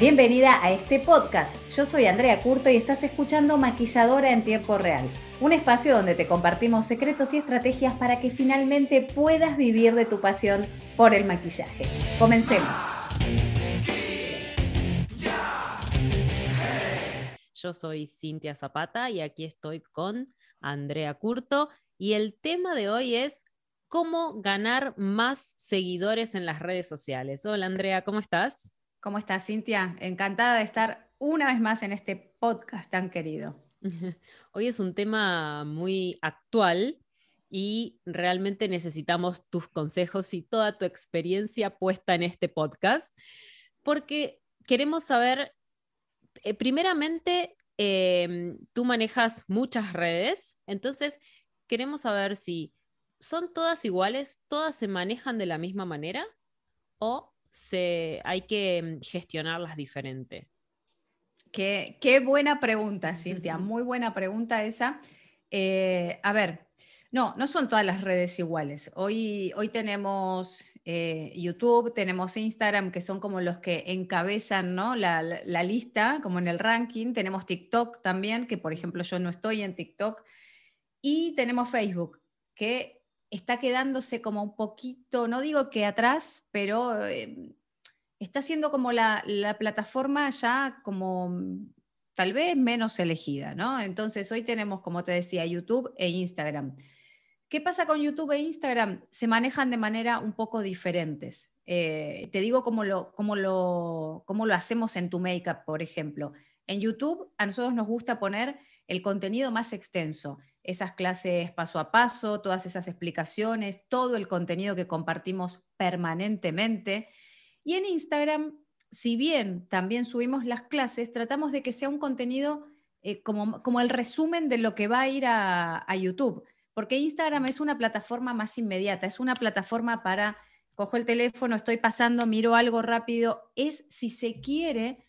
Bienvenida a este podcast. Yo soy Andrea Curto y estás escuchando Maquilladora en Tiempo Real, un espacio donde te compartimos secretos y estrategias para que finalmente puedas vivir de tu pasión por el maquillaje. Comencemos. Yo soy Cintia Zapata y aquí estoy con Andrea Curto y el tema de hoy es cómo ganar más seguidores en las redes sociales. Hola Andrea, ¿cómo estás? ¿Cómo estás, Cintia? Encantada de estar una vez más en este podcast tan querido. Hoy es un tema muy actual y realmente necesitamos tus consejos y toda tu experiencia puesta en este podcast, porque queremos saber, eh, primeramente, em, tú manejas muchas redes, entonces queremos saber si son todas iguales, todas se manejan de la misma manera o se, hay que mm, gestionarlas diferente? Qué, qué buena pregunta, Cintia, muy buena pregunta esa. Eh, a ver, no, no son todas las redes iguales. Hoy, hoy tenemos eh, YouTube, tenemos Instagram, que son como los que encabezan ¿no? la, la, lista, como en el ranking. Tenemos TikTok también, que por ejemplo yo no estoy en TikTok. Y tenemos Facebook, que está quedándose como un poquito, no digo que atrás, pero em, está siendo como la, plataforma ya como mm, tal vez menos elegida, ¿no? Entonces hoy tenemos, como te decía, YouTube e Instagram. ¿Qué pasa con YouTube e Instagram? Se manejan de manera un poco diferentes. Eh, te digo cómo lo, cómo, lo, cómo lo hacemos en tu makeup, por ejemplo. En YouTube a nosotros nos gusta poner el contenido más extenso esas clases paso a paso, todas esas explicaciones, todo el contenido que compartimos permanentemente. Y en Instagram, si bien también subimos las clases, tratamos de que sea un contenido eh, como, como, el resumen de lo que va a ir a, a YouTube, porque Instagram es una plataforma más inmediata, es una plataforma para, cojo el teléfono, estoy pasando, miro algo rápido, es si se quiere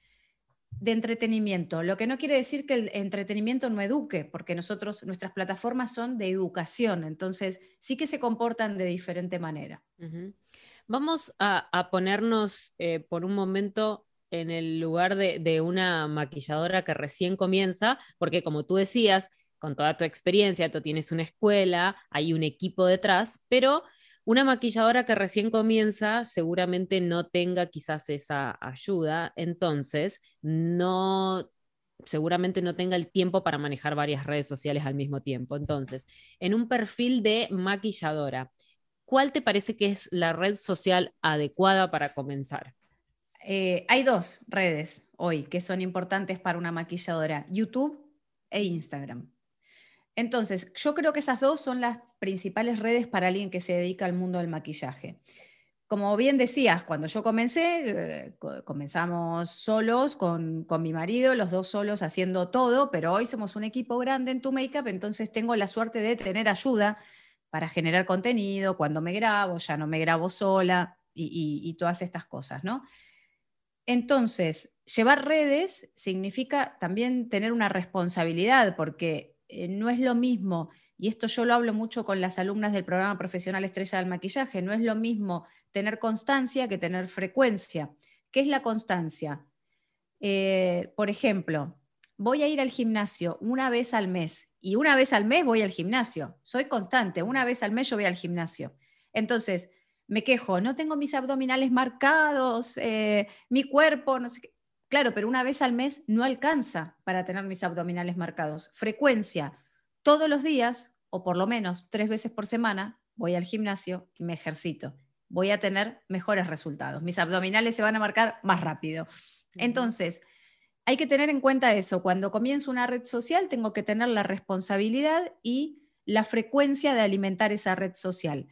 de entretenimiento, lo que no quiere decir que el entretenimiento no eduque, porque nosotros, nuestras plataformas son de educación, entonces sí que se comportan de diferente manera. Vamos a, ponernos eh, por un momento en el lugar de, de, una maquilladora que recién comienza, porque como tú decías, con toda tu experiencia, tú tienes una escuela, hay un equipo detrás, pero una maquilladora que recién comienza seguramente no tenga quizás esa ayuda, entonces no seguramente no tenga el tiempo para manejar varias redes sociales al mismo tiempo. Entonces, en un perfil de maquilladora, ¿cuál te parece que es la red social adecuada para comenzar? Eh, hay dos redes hoy que son importantes para una maquilladora, YouTube e Instagram. Entonces, yo creo que esas dos son las principales redes para alguien que se dedica al mundo del maquillaje. Como bien decías, cuando yo comencé, eh, comenzamos solos con, mi marido, los dos solos haciendo todo, pero hoy somos un equipo grande en tu makeup, entonces tengo la suerte de tener ayuda para generar contenido, cuando me grabo, ya no me grabo sola y, y todas estas cosas, ¿no? Entonces, llevar redes significa también tener una responsabilidad, porque eh, no es lo mismo, y esto yo lo hablo mucho con las alumnas del programa profesional Estrella del Maquillaje, no es lo mismo tener constancia que tener frecuencia. ¿Qué es la constancia? Eh, por ejemplo, voy a ir al gimnasio una vez al mes y una vez al mes voy al gimnasio. Soy constante, una vez al mes yo voy al gimnasio. Entonces, me quejo, no tengo mis abdominales marcados, eh, mi cuerpo, no sé qué. Claro, pero una vez al mes no alcanza para tener mis abdominales marcados. Frecuencia, todos los días, o por lo menos tres veces por semana, voy al gimnasio y me ejercito. Voy a tener mejores resultados. Mis abdominales se van a marcar más rápido. Entonces, hay que tener en cuenta eso. Cuando comienzo una red social, tengo que tener la responsabilidad y la frecuencia de alimentar esa red social.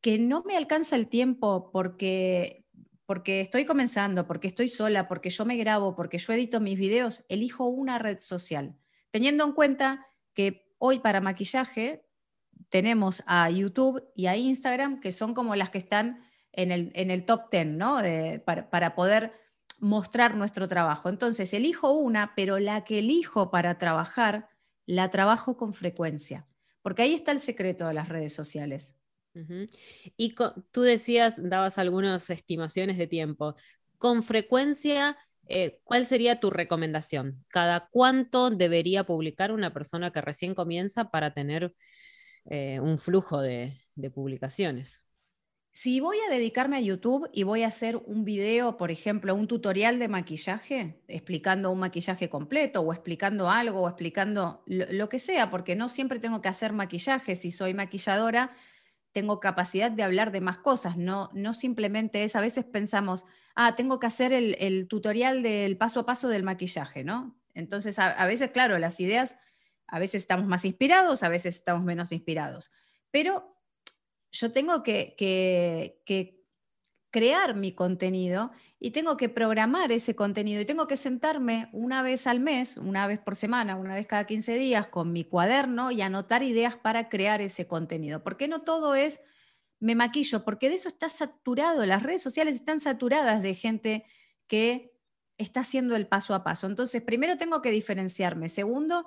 Que no me alcanza el tiempo porque porque estoy comenzando, porque estoy sola, porque yo me grabo, porque yo edito mis videos, elijo una red social, teniendo en cuenta que hoy para maquillaje tenemos a YouTube y a Instagram, que son como las que están en el, top 10, ¿no? para, para poder mostrar nuestro trabajo. Entonces, elijo una, pero la que elijo para trabajar, la trabajo con frecuencia, porque ahí está el secreto de las redes sociales. Y tú decías, dabas algunas estimaciones de tiempo. Con frecuencia, eh, ¿cuál sería tu recomendación? ¿Cada cuánto debería publicar una persona que recién comienza para tener eh, un flujo de, publicaciones? Si voy a dedicarme a YouTube y voy a hacer un video, por ejemplo, un tutorial de maquillaje, explicando un maquillaje completo o explicando algo o explicando lo, que sea, porque no siempre tengo que hacer maquillaje, si soy maquilladora, tengo capacidad de hablar de más cosas, no, no simplemente es, a veces pensamos, ah, tengo que hacer el, tutorial del paso a paso del maquillaje, ¿no? Entonces, a, veces, claro, las ideas, a veces estamos más inspirados, a veces estamos menos inspirados, pero yo tengo que, que crear mi contenido y tengo que programar ese contenido y tengo que sentarme una vez al mes, una vez por semana, una vez cada 15 días con mi cuaderno y anotar ideas para crear ese contenido. Porque no todo es me maquillo, porque de eso está saturado, las redes sociales están saturadas de gente que está haciendo el paso a paso. Entonces, primero tengo que diferenciarme. Segundo,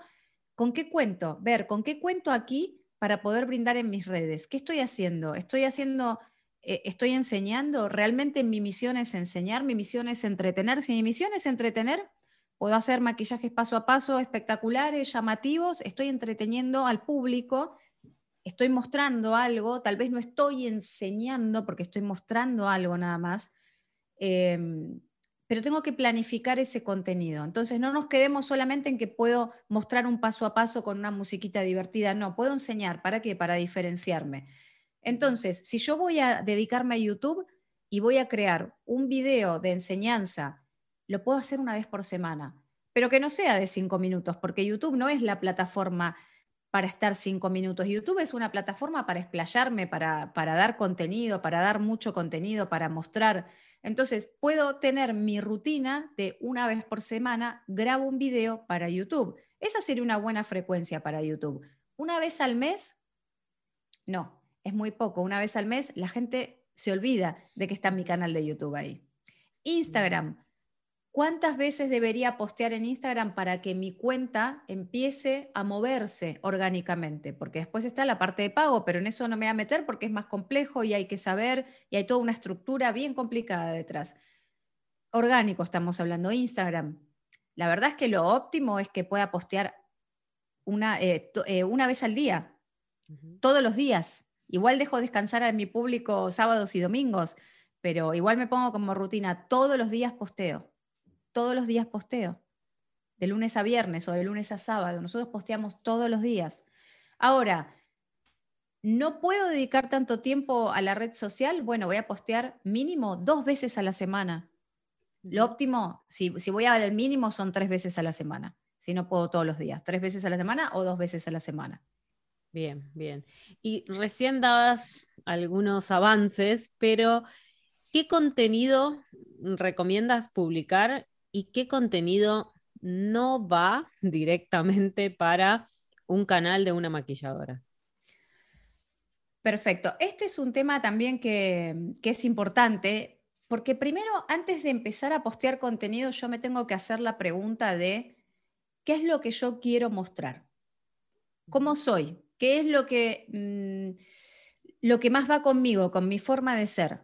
¿con qué cuento? Ver, ¿con qué cuento aquí para poder brindar en mis redes? ¿Qué estoy haciendo? ¿Estoy haciendo, eh, estoy enseñando? ¿Realmente mi misión es enseñar? ¿Mi misión es entretener? Si mi misión es entretener, puedo hacer maquillajes paso a paso espectaculares, llamativos, estoy entreteniendo al público estoy mostrando algo, tal vez no estoy enseñando porque estoy mostrando algo nada más, em, pero tengo que planificar ese contenido. Entonces no nos quedemos solamente en que puedo mostrar un paso a paso con una musiquita divertida, no, puedo enseñar, ¿para qué? Para diferenciarme. Entonces, si yo voy a dedicarme a YouTube y voy a crear un video de enseñanza, lo puedo hacer una vez por semana, pero que no sea de cinco minutos, porque YouTube no es la plataforma para estar cinco minutos. YouTube es una plataforma para explayarme, para, para dar contenido, para dar mucho contenido, para mostrar. Entonces, puedo tener mi rutina de una vez por semana, grabo un video para YouTube. Esa sería una buena frecuencia para YouTube. Una vez al mes, no, es muy poco. Una vez al mes la gente se olvida de que está mi canal de YouTube ahí. Instagram, ¿Cuántas veces debería postear en Instagram para que mi cuenta empiece a moverse orgánicamente? Porque después está la parte de pago, pero en eso no me voy a meter porque es más complejo y hay que saber y hay toda una estructura bien complicada detrás. Orgánico estamos hablando, Instagram. La verdad es que lo óptimo es que pueda postear una, eh, eh, una vez al día, todos los días. Igual dejo descansar a mi público sábados y domingos, pero igual me pongo como rutina, todos los días posteo todos los días posteo, de lunes a viernes o de lunes a sábado. Nosotros posteamos todos los días. Ahora, ¿no puedo dedicar tanto tiempo a la red social? Bueno, voy a postear mínimo dos veces a la semana. Lo óptimo, si, si voy al mínimo, son tres veces a la semana. Si no puedo todos los días, tres veces a la semana o dos veces a la semana. Bien, bien. Y recién dabas algunos avances, pero ¿qué contenido recomiendas publicar y qué contenido no va directamente para un canal de una maquilladora. Perfecto. Este es un tema también que, es importante, porque primero, antes de empezar a postear contenido, yo me tengo que hacer la pregunta de qué es lo que yo quiero mostrar, cómo soy, qué es lo que, mm, lo que más va conmigo, con mi forma de ser.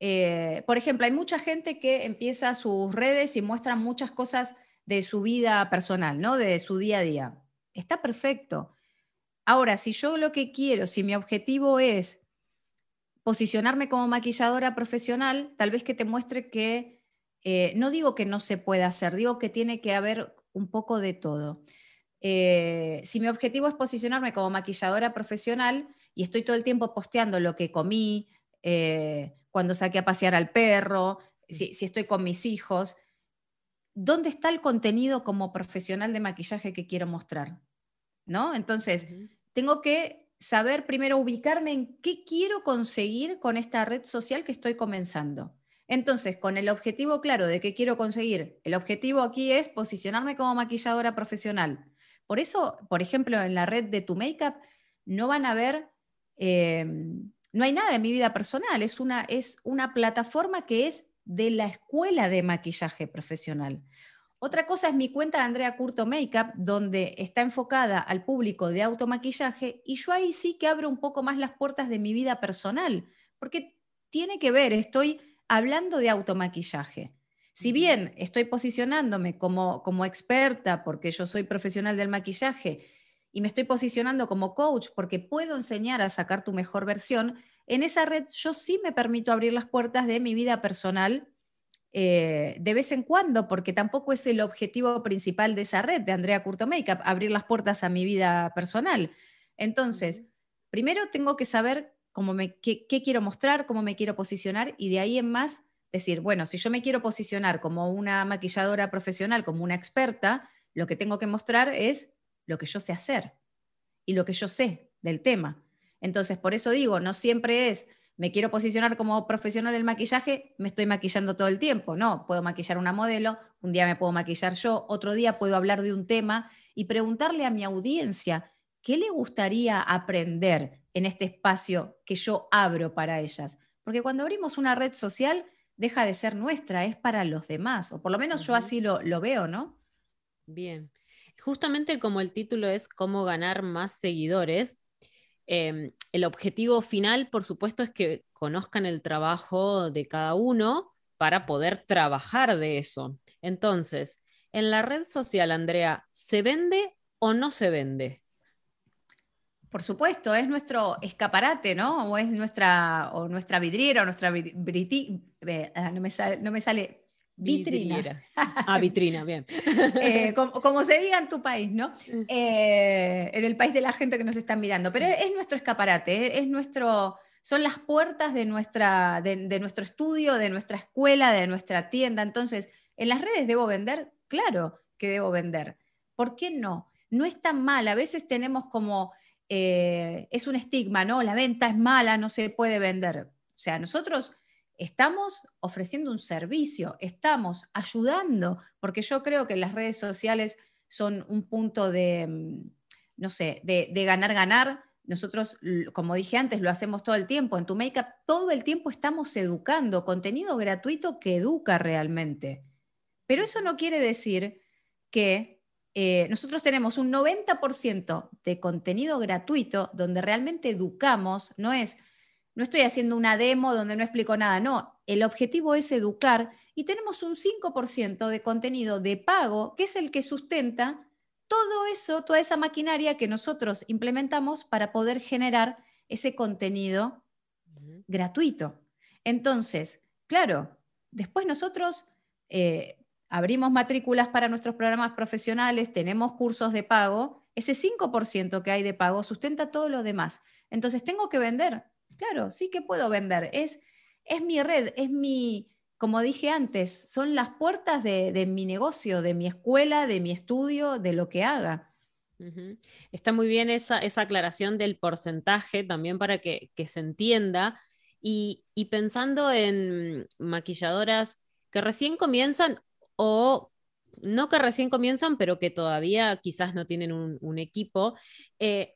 Eh, por ejemplo, hay mucha gente que empieza sus redes y muestra muchas cosas de su vida personal, ¿no? De su día a día. Está perfecto. Ahora, si yo lo que quiero, si mi objetivo es posicionarme como maquilladora profesional, tal vez que te muestre que, eh, no digo que no se pueda hacer, digo que tiene que haber un poco de todo. Eh, si mi objetivo es posicionarme como maquilladora profesional y estoy todo el tiempo posteando lo que comí, cuando saqué a pasear al perro, si, estoy con mis hijos. ¿Dónde está el contenido como profesional de maquillaje que quiero mostrar? ¿No? Entonces, tengo que saber primero ubicarme en qué quiero conseguir con esta red social que estoy comenzando. Entonces, con el objetivo claro de qué quiero conseguir, el objetivo aquí es posicionarme como maquilladora profesional. Por eso, por ejemplo, en la red de Tu Makeup no van a ver em, no hay nada en mi vida personal, es una, es una plataforma que es de la escuela de maquillaje profesional. Otra cosa es mi cuenta de Andrea Curto Makeup, donde está enfocada al público de automaquillaje y yo ahí sí que abro un poco más las puertas de mi vida personal, porque tiene que ver, estoy hablando de automaquillaje. Si bien estoy posicionándome como, como experta porque yo soy profesional del maquillaje y me estoy posicionando como coach porque puedo enseñar a sacar tu mejor versión, en esa red yo sí me permito abrir las puertas de mi vida personal eh, de vez en cuando, porque tampoco es el objetivo principal de esa red de Andrea Curto Makeup, abrir las puertas a mi vida personal. Entonces, primero tengo que saber cómo me, qué, quiero mostrar, cómo me quiero posicionar y de ahí en más decir, bueno, si yo me quiero posicionar como una maquilladora profesional, como una experta, lo que tengo que mostrar es lo que yo sé hacer y lo que yo sé del tema. Entonces, por eso digo, no siempre es me quiero posicionar como profesional del maquillaje, me estoy maquillando todo el tiempo. No, puedo maquillar una modelo, un día me puedo maquillar yo, otro día puedo hablar de un tema y preguntarle a mi audiencia qué le gustaría aprender en este espacio que yo abro para ellas. Porque cuando abrimos una red social, deja de ser nuestra, es para los demás, o por lo menos yo así lo, lo veo, ¿no? Bien. Justamente como el título es cómo ganar más seguidores, Em, el objetivo final, por supuesto, es que conozcan el trabajo de cada uno para poder trabajar de eso. Entonces, en la red social, Andrea, ¿se vende o no se vende? Por supuesto, es nuestro escaparate, ¿no? O es nuestra, o nuestra vidriera, o nuestra eh, ah, no, me sale, no me sale Vitrina. Ah, vitrina, bien. Eh, como, se diga en tu país, ¿no? Mm. Eh, en el país de la gente que nos está mirando. Pero es, nuestro escaparate, es, nuestro, son las puertas de, nuestra, de, nuestro estudio, de nuestra escuela, de nuestra tienda. Entonces, ¿en las redes debo vender? Claro que debo vender. ¿Por qué no? No es tan mal. A veces tenemos como, eh, es un estigma, ¿no? La venta es mala, no se puede vender. O sea, nosotros estamos ofreciendo un servicio, estamos ayudando, porque yo creo que las redes sociales son un punto de, mm, no sé, de, ganar, ganar. Nosotros, como dije antes, lo hacemos todo el tiempo. En tu Makeup todo el tiempo estamos educando, contenido gratuito que educa realmente. Pero eso no quiere decir que eh, nosotros tenemos un 90% de contenido gratuito donde realmente educamos, no es no estoy haciendo una demo donde no explico nada, no, el objetivo es educar y tenemos un 5% de contenido de pago que es el que sustenta todo eso, toda esa maquinaria que nosotros implementamos para poder generar ese contenido gratuito. Entonces, claro, después nosotros eh, abrimos matrículas para nuestros programas profesionales, tenemos cursos de pago, ese 5% que hay de pago sustenta todo lo demás. Entonces, tengo que vender, Claro, sí que puedo vender. Es, es mi red, es mi, como dije antes, son las puertas de, mi negocio, de mi escuela, de mi estudio, de lo que haga. Está muy bien esa, esa, aclaración del porcentaje también para que, se entienda. Y, pensando en maquilladoras que recién comienzan o no que recién comienzan, pero que todavía quizás no tienen un, equipo, eh,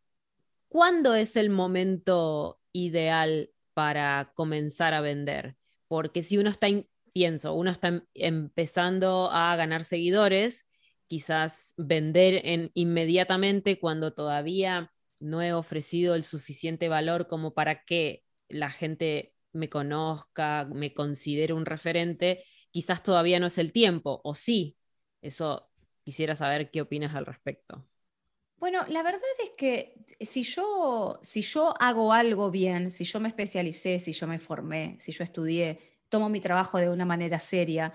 ¿cuándo es el momento ideal para comenzar a vender? Porque si uno está, pienso, uno está em, empezando a ganar seguidores, quizás vender en, inmediatamente cuando todavía no he ofrecido el suficiente valor como para que la gente me conozca, me considere un referente, quizás todavía no es el tiempo, o sí. Eso quisiera saber qué opinas al respecto. Bueno, la verdad es que si yo, si yo hago algo bien, si yo me especialicé, si yo me formé, si yo estudié, tomo mi trabajo de una manera seria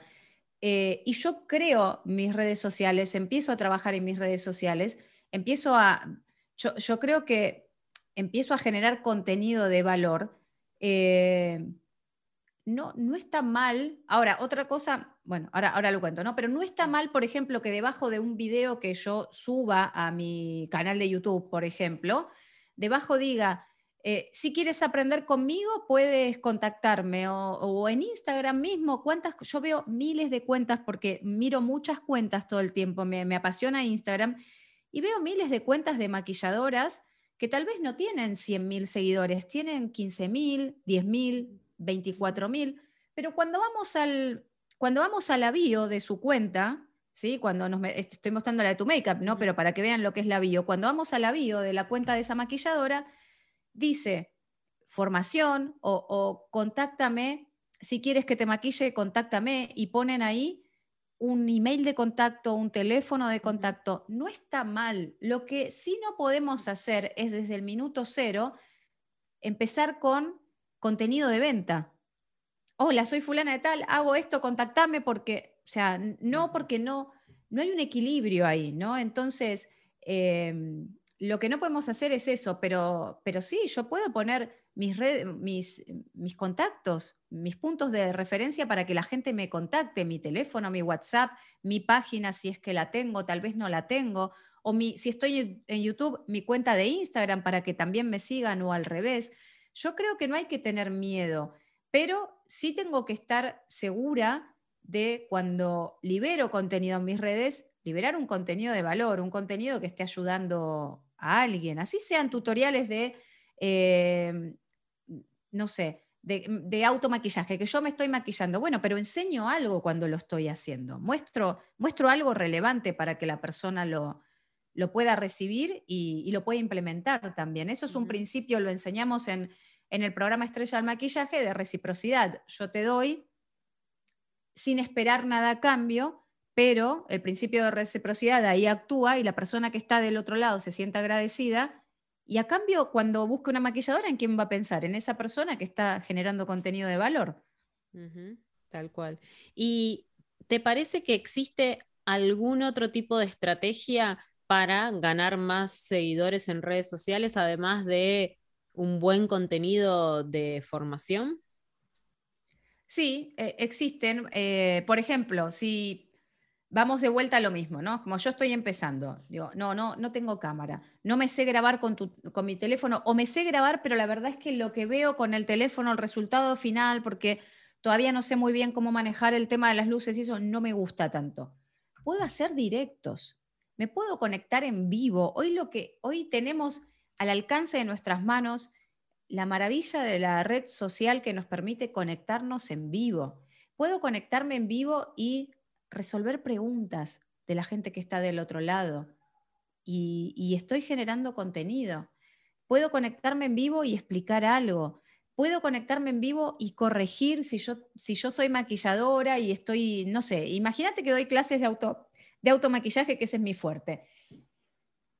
eh, y yo creo mis redes sociales, empiezo a trabajar en mis redes sociales, empiezo a, yo, creo que empiezo a generar contenido de valor. Eh, no, no está mal. Ahora, otra cosa, bueno, ahora, ahora lo cuento, ¿no? Pero no está mal, por ejemplo, que debajo de un video que yo suba a mi canal de YouTube, por ejemplo, debajo diga, eh, si quieres aprender conmigo, puedes contactarme o, en Instagram mismo, cuántas, yo veo miles de cuentas porque miro muchas cuentas todo el tiempo, me, me apasiona Instagram y veo miles de cuentas de maquilladoras que tal vez no tienen 100.000 seguidores, tienen 15.000, 10.000, 24.000, pero cuando vamos al, cuando vamos a la bio de su cuenta, ¿sí? Cuando nos, estoy mostrando la de tu makeup, ¿no? Pero para que vean lo que es la bio, cuando vamos a la bio de la cuenta de esa maquilladora, dice formación o, contáctame si quieres que te maquille, contáctame y ponen ahí un email de contacto, un teléfono de contacto. No está mal. Lo que sí no podemos hacer es desde el minuto cero empezar con contenido de venta. Hola, soy fulana de tal, hago esto, contactame porque, o sea, no porque no, no hay un equilibrio ahí, ¿no? Entonces, em, lo que no podemos hacer es eso, pero, pero sí, yo puedo poner mis, mis, mis contactos, mis puntos de referencia para que la gente me contacte, mi teléfono, mi WhatsApp, mi página, si es que la tengo, tal vez no la tengo, o mi, si estoy en YouTube, mi cuenta de Instagram para que también me sigan o al revés. Yo creo que no hay que tener miedo, pero sí tengo que estar segura de cuando libero contenido en mis redes, liberar un contenido de valor, un contenido que esté ayudando a alguien, así sean tutoriales de, eh, no sé, de, de, automaquillaje, que yo me estoy maquillando. Bueno, pero enseño algo cuando lo estoy haciendo. Muestro, muestro algo relevante para que la persona lo, lo pueda recibir y, lo pueda implementar también. Eso es un principio, lo enseñamos en, en el programa Estrella del Maquillaje de reciprocidad. Yo te doy sin esperar nada a cambio, pero el principio de reciprocidad ahí actúa y la persona que está del otro lado se siente agradecida. Y a cambio, cuando busque una maquilladora, ¿en quién va a pensar? En esa persona que está generando contenido de valor. tal cual. ¿Y te parece que existe algún otro tipo de estrategia para ganar más seguidores en redes sociales, además de un buen contenido de formación? Sí, e, existen. Eh, por ejemplo, si vamos de vuelta a lo mismo, ¿no? Como yo estoy empezando, digo, no, no, no tengo cámara, no me sé grabar con, con mi teléfono, o me sé grabar, pero la verdad es que lo que veo con el teléfono, el resultado final, porque todavía no sé muy bien cómo manejar el tema de las luces y eso no me gusta tanto. Puedo hacer directos, me puedo conectar en vivo. Hoy lo que hoy tenemos al alcance de nuestras manos la maravilla de la red social que nos permite conectarnos en vivo. Puedo conectarme en vivo y resolver preguntas de la gente que está del otro lado y, estoy generando contenido. Puedo conectarme en vivo y explicar algo. Puedo conectarme en vivo y corregir si yo, si yo soy maquilladora y estoy, no sé, imagínate que doy clases de, auto, de automaquillaje, que ese es mi fuerte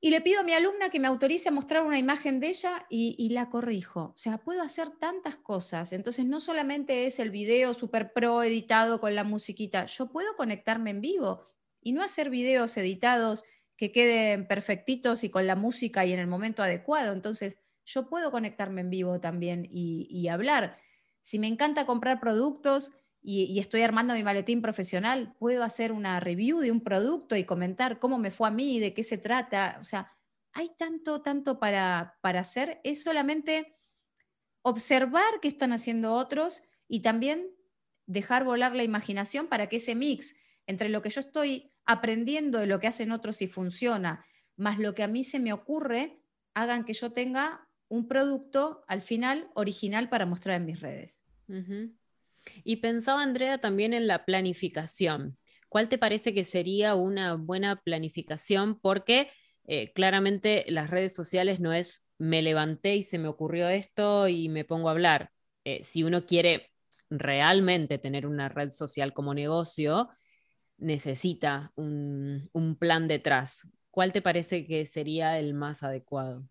y le pido a mi alumna que me autorice a mostrar una imagen de ella y, la corrijo. O sea, puedo hacer tantas cosas. Entonces, no solamente es el video super pro editado con la musiquita, yo puedo conectarme en vivo y no hacer videos editados que queden perfectitos y con la música y en el momento adecuado. Entonces, yo puedo conectarme en vivo también y, y hablar. Si me encanta comprar productos, y, estoy armando mi maletín profesional, puedo hacer una review de un producto y comentar cómo me fue a mí, de qué se trata. O sea, hay tanto, tanto para, para hacer. Es solamente observar qué están haciendo otros y también dejar volar la imaginación para que ese mix entre lo que yo estoy aprendiendo de lo que hacen otros y funciona, más lo que a mí se me ocurre, hagan que yo tenga un producto al final original para mostrar en mis redes. Y pensaba, Andrea, también en la planificación. ¿Cuál te parece que sería una buena planificación? Porque eh, claramente las redes sociales no es me levanté y se me ocurrió esto y me pongo a hablar. Eh, si uno quiere realmente tener una red social como negocio, necesita un plan detrás. ¿Cuál te parece que sería el más adecuado?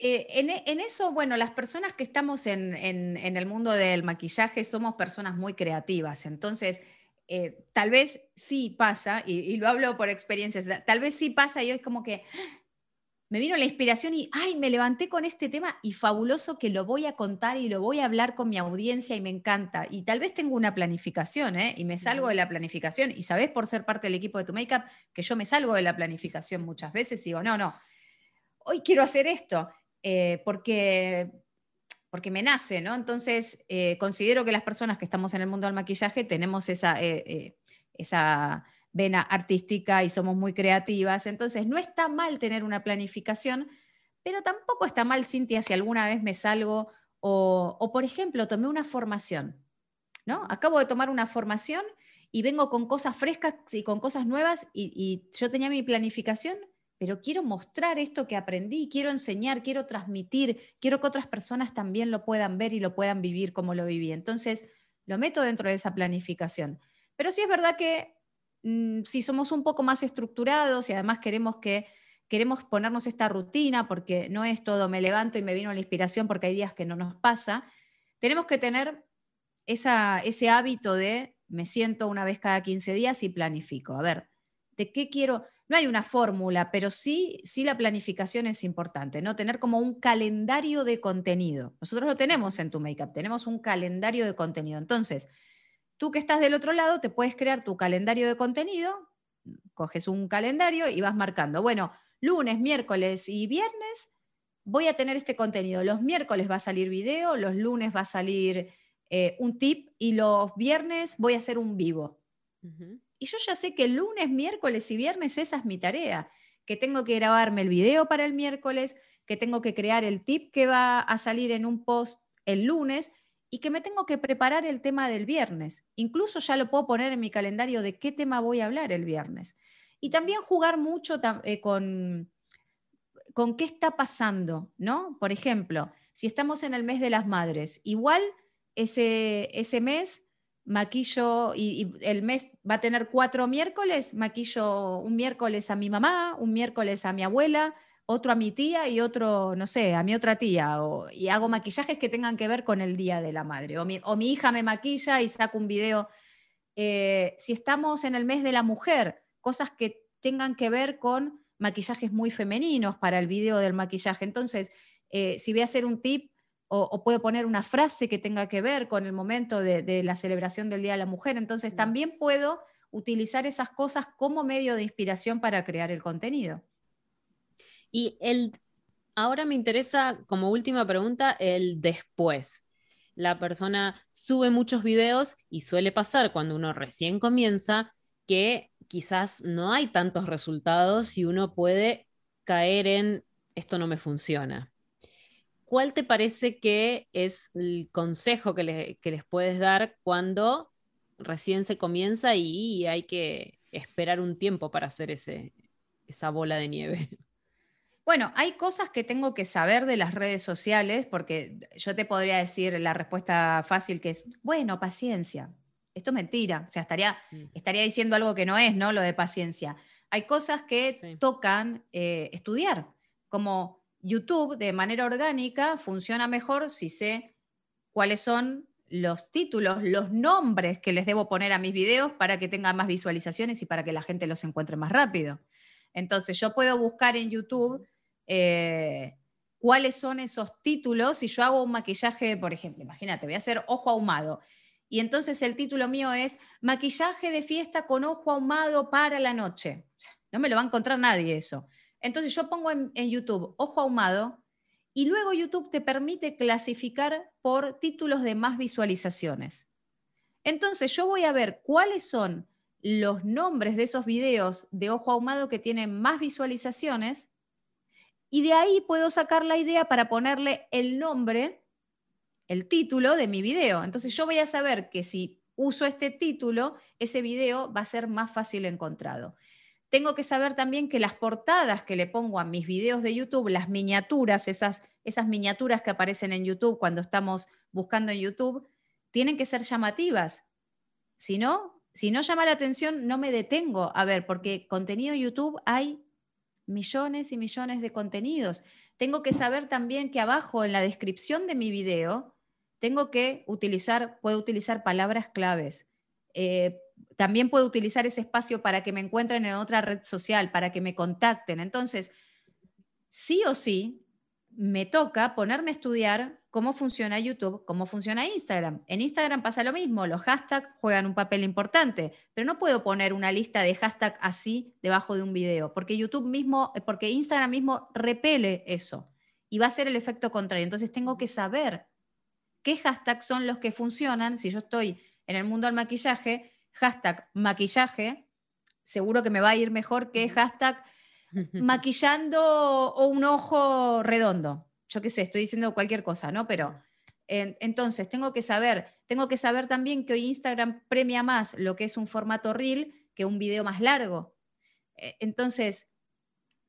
Eh, e, en, eso, bueno, las personas que estamos en, el mundo del maquillaje somos personas muy creativas, entonces eh, tal vez sí pasa, y, lo hablo por experiencias, tal vez sí pasa y es como que me vino la inspiración y, ay, me levanté con este tema y fabuloso que lo voy a contar y lo voy a hablar con mi audiencia y me encanta. Y tal vez tengo una planificación, ¿eh? Y me salgo de la planificación y sabes por ser parte del equipo de tu makeup que yo me salgo de la planificación muchas veces y digo, no, no, hoy quiero hacer esto. Eh, porque, porque me nace, ¿no? Entonces, eh, considero que las personas que estamos en el mundo del maquillaje tenemos esa, eh, esa vena artística y somos muy creativas. Entonces, no está mal tener una planificación, pero tampoco está mal, Cintia, si alguna vez me salgo o, por ejemplo, tomé una formación, ¿no? Acabo de tomar una formación y vengo con cosas frescas y con cosas nuevas y yo tenía mi planificación pero quiero mostrar esto que aprendí, quiero enseñar, quiero transmitir, quiero que otras personas también lo puedan ver y lo puedan vivir como lo viví. Entonces, lo meto dentro de esa planificación. Pero sí es verdad que mm, si somos un poco más estructurados y además queremos que queremos ponernos esta rutina porque no es todo me levanto y me vino la inspiración porque hay días que no nos pasa, tenemos que tener ese hábito de me siento una vez cada 15 días y planifico. A ver, ¿de qué quiero? No hay una fórmula, pero sí, sí la planificación es importante, ¿no? Tener como un calendario de contenido. Nosotros lo tenemos en tu Makeup, tenemos un calendario de contenido. Entonces, tú que estás del otro lado, te puedes crear tu calendario de contenido, coges un calendario y vas marcando, bueno, lunes, miércoles y viernes voy a tener este contenido. Los miércoles va a salir video, los lunes va a salir eh, un tip y los viernes voy a hacer un vivo. Y yo ya sé que lunes, miércoles y viernes esa es mi tarea, que tengo que grabarme el video para el miércoles, que tengo que crear el tip que va a salir en un post el lunes y que me tengo que preparar el tema del viernes. Incluso ya lo puedo poner en mi calendario de qué tema voy a hablar el viernes. Y también jugar mucho eh, con, con qué está pasando, ¿no? Por ejemplo, si estamos en el mes de las madres, igual ese, ese mes maquillo y, el mes va a tener cuatro miércoles, maquillo un miércoles a mi mamá, un miércoles a mi abuela, otro a mi tía y otro, no sé, a mi otra tía, y hago maquillajes que tengan que ver con el Día de la Madre, o mi, hija me maquilla y saco un video. Eh, si estamos en el mes de la mujer, cosas que tengan que ver con maquillajes muy femeninos para el video del maquillaje. Entonces, eh, si voy a hacer un tip, o, puedo poner una frase que tenga que ver con el momento de, la celebración del Día de la Mujer. Entonces, también puedo utilizar esas cosas como medio de inspiración para crear el contenido. Y el, ahora me interesa, como última pregunta, el después. La persona sube muchos videos y suele pasar cuando uno recién comienza que quizás no hay tantos resultados y uno puede caer en esto no me funciona. ¿Cuál te parece que es el consejo que, les puedes dar cuando recién se comienza y, hay que esperar un tiempo para hacer ese, esa bola de nieve? Bueno, hay cosas que tengo que saber de las redes sociales, porque yo te podría decir la respuesta fácil que es, bueno, paciencia. Esto es mentira, o sea, estaría, mm. estaría diciendo algo que no es, ¿no? Lo de paciencia. Hay cosas que tocan eh, estudiar, como YouTube de manera orgánica funciona mejor si sé cuáles son los títulos, los nombres que les debo poner a mis videos para que tengan más visualizaciones y para que la gente los encuentre más rápido. Entonces yo puedo buscar en YouTube eh, cuáles son esos títulos. Si yo hago un maquillaje, por ejemplo, imagínate, voy a hacer ojo ahumado. Y entonces el título mío es maquillaje de fiesta con ojo ahumado para la noche. No me lo va a encontrar nadie eso. Entonces yo pongo en, YouTube ojo ahumado y luego YouTube te permite clasificar por títulos de más visualizaciones. Entonces yo voy a ver cuáles son los nombres de esos videos de ojo ahumado que tienen más visualizaciones y de ahí puedo sacar la idea para ponerle el nombre, el título de mi video. Entonces yo voy a saber que si uso este título, ese video va a ser más fácil encontrado tengo que saber también que las portadas que le pongo a mis videos de YouTube, las miniaturas, esas, esas miniaturas que aparecen en YouTube cuando estamos buscando en YouTube, tienen que ser llamativas. Si no, si no llama la atención, no me detengo. A ver, porque contenido en YouTube hay millones y millones de contenidos. Tengo que saber también que abajo en la descripción de mi video, tengo que utilizar, puedo utilizar palabras claves. Eh, también puedo utilizar ese espacio para que me encuentren en otra red social, para que me contacten. Entonces, sí o sí, me toca ponerme a estudiar cómo funciona YouTube, cómo funciona Instagram. En Instagram pasa lo mismo, los hashtags juegan un papel importante, pero no puedo poner una lista de hashtags así debajo de un video, porque YouTube mismo, porque Instagram mismo repele eso y va a ser el efecto contrario. Entonces tengo que saber qué hashtags son los que funcionan si yo estoy en el mundo del maquillaje hashtag maquillaje, seguro que me va a ir mejor que hashtag maquillando o un ojo redondo. Yo qué sé, estoy diciendo cualquier cosa, ¿no? Pero entonces tengo que saber, tengo que saber también que hoy Instagram premia más lo que es un formato reel que un video más largo. E, entonces,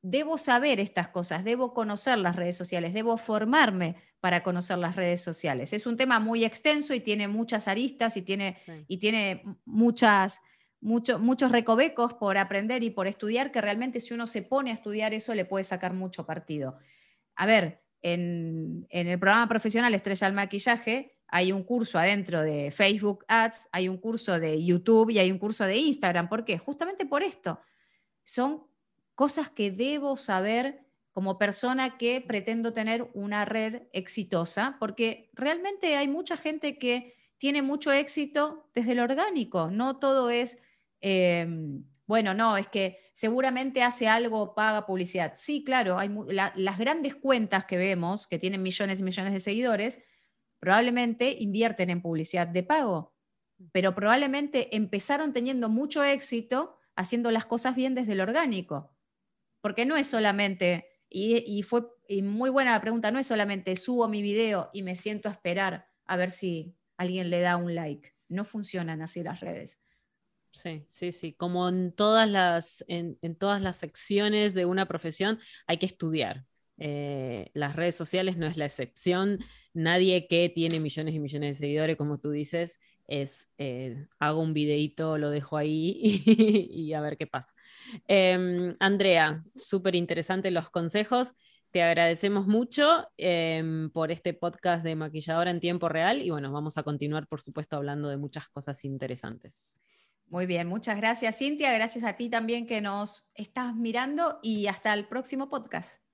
debo saber estas cosas, debo conocer las redes sociales, debo formarme para conocer las redes sociales. Es un tema muy extenso y tiene muchas aristas y tiene, y tiene muchas, muchos recovecos por aprender y por estudiar que realmente si uno se pone a estudiar eso le puede sacar mucho partido. A ver, en, en el programa profesional Estrella al Maquillaje hay un curso adentro de Facebook Ads, hay un curso de YouTube y hay un curso de Instagram. ¿Por qué? Justamente por esto. Son cosas que debo saber como persona que pretendo tener una red exitosa, porque realmente hay mucha gente que tiene mucho éxito desde el orgánico, no todo es, em, bueno, no, es que seguramente hace algo, paga publicidad. Sí, claro, hay las grandes cuentas que vemos, que tienen millones y millones de seguidores, probablemente invierten en publicidad de pago, pero probablemente empezaron teniendo mucho éxito haciendo las cosas bien desde el orgánico porque no es solamente, y, fue muy buena la pregunta, no es solamente subo mi video y me siento a esperar a ver si alguien le da un like. No funcionan así las redes. Sí, sí, sí. Como en todas las, en, todas las secciones de una profesión, hay que estudiar. Eh, las redes sociales no es la excepción. Nadie que tiene millones y millones de seguidores, como tú dices, es eh, hago un videito, lo dejo ahí y, a ver qué pasa. Em, Andrea, súper interesante los consejos. Te agradecemos mucho em, por este podcast de maquilladora en tiempo real y bueno, vamos a continuar, por supuesto, hablando de muchas cosas interesantes. Muy bien, muchas gracias Cintia, gracias a ti también que nos estás mirando y hasta el próximo podcast.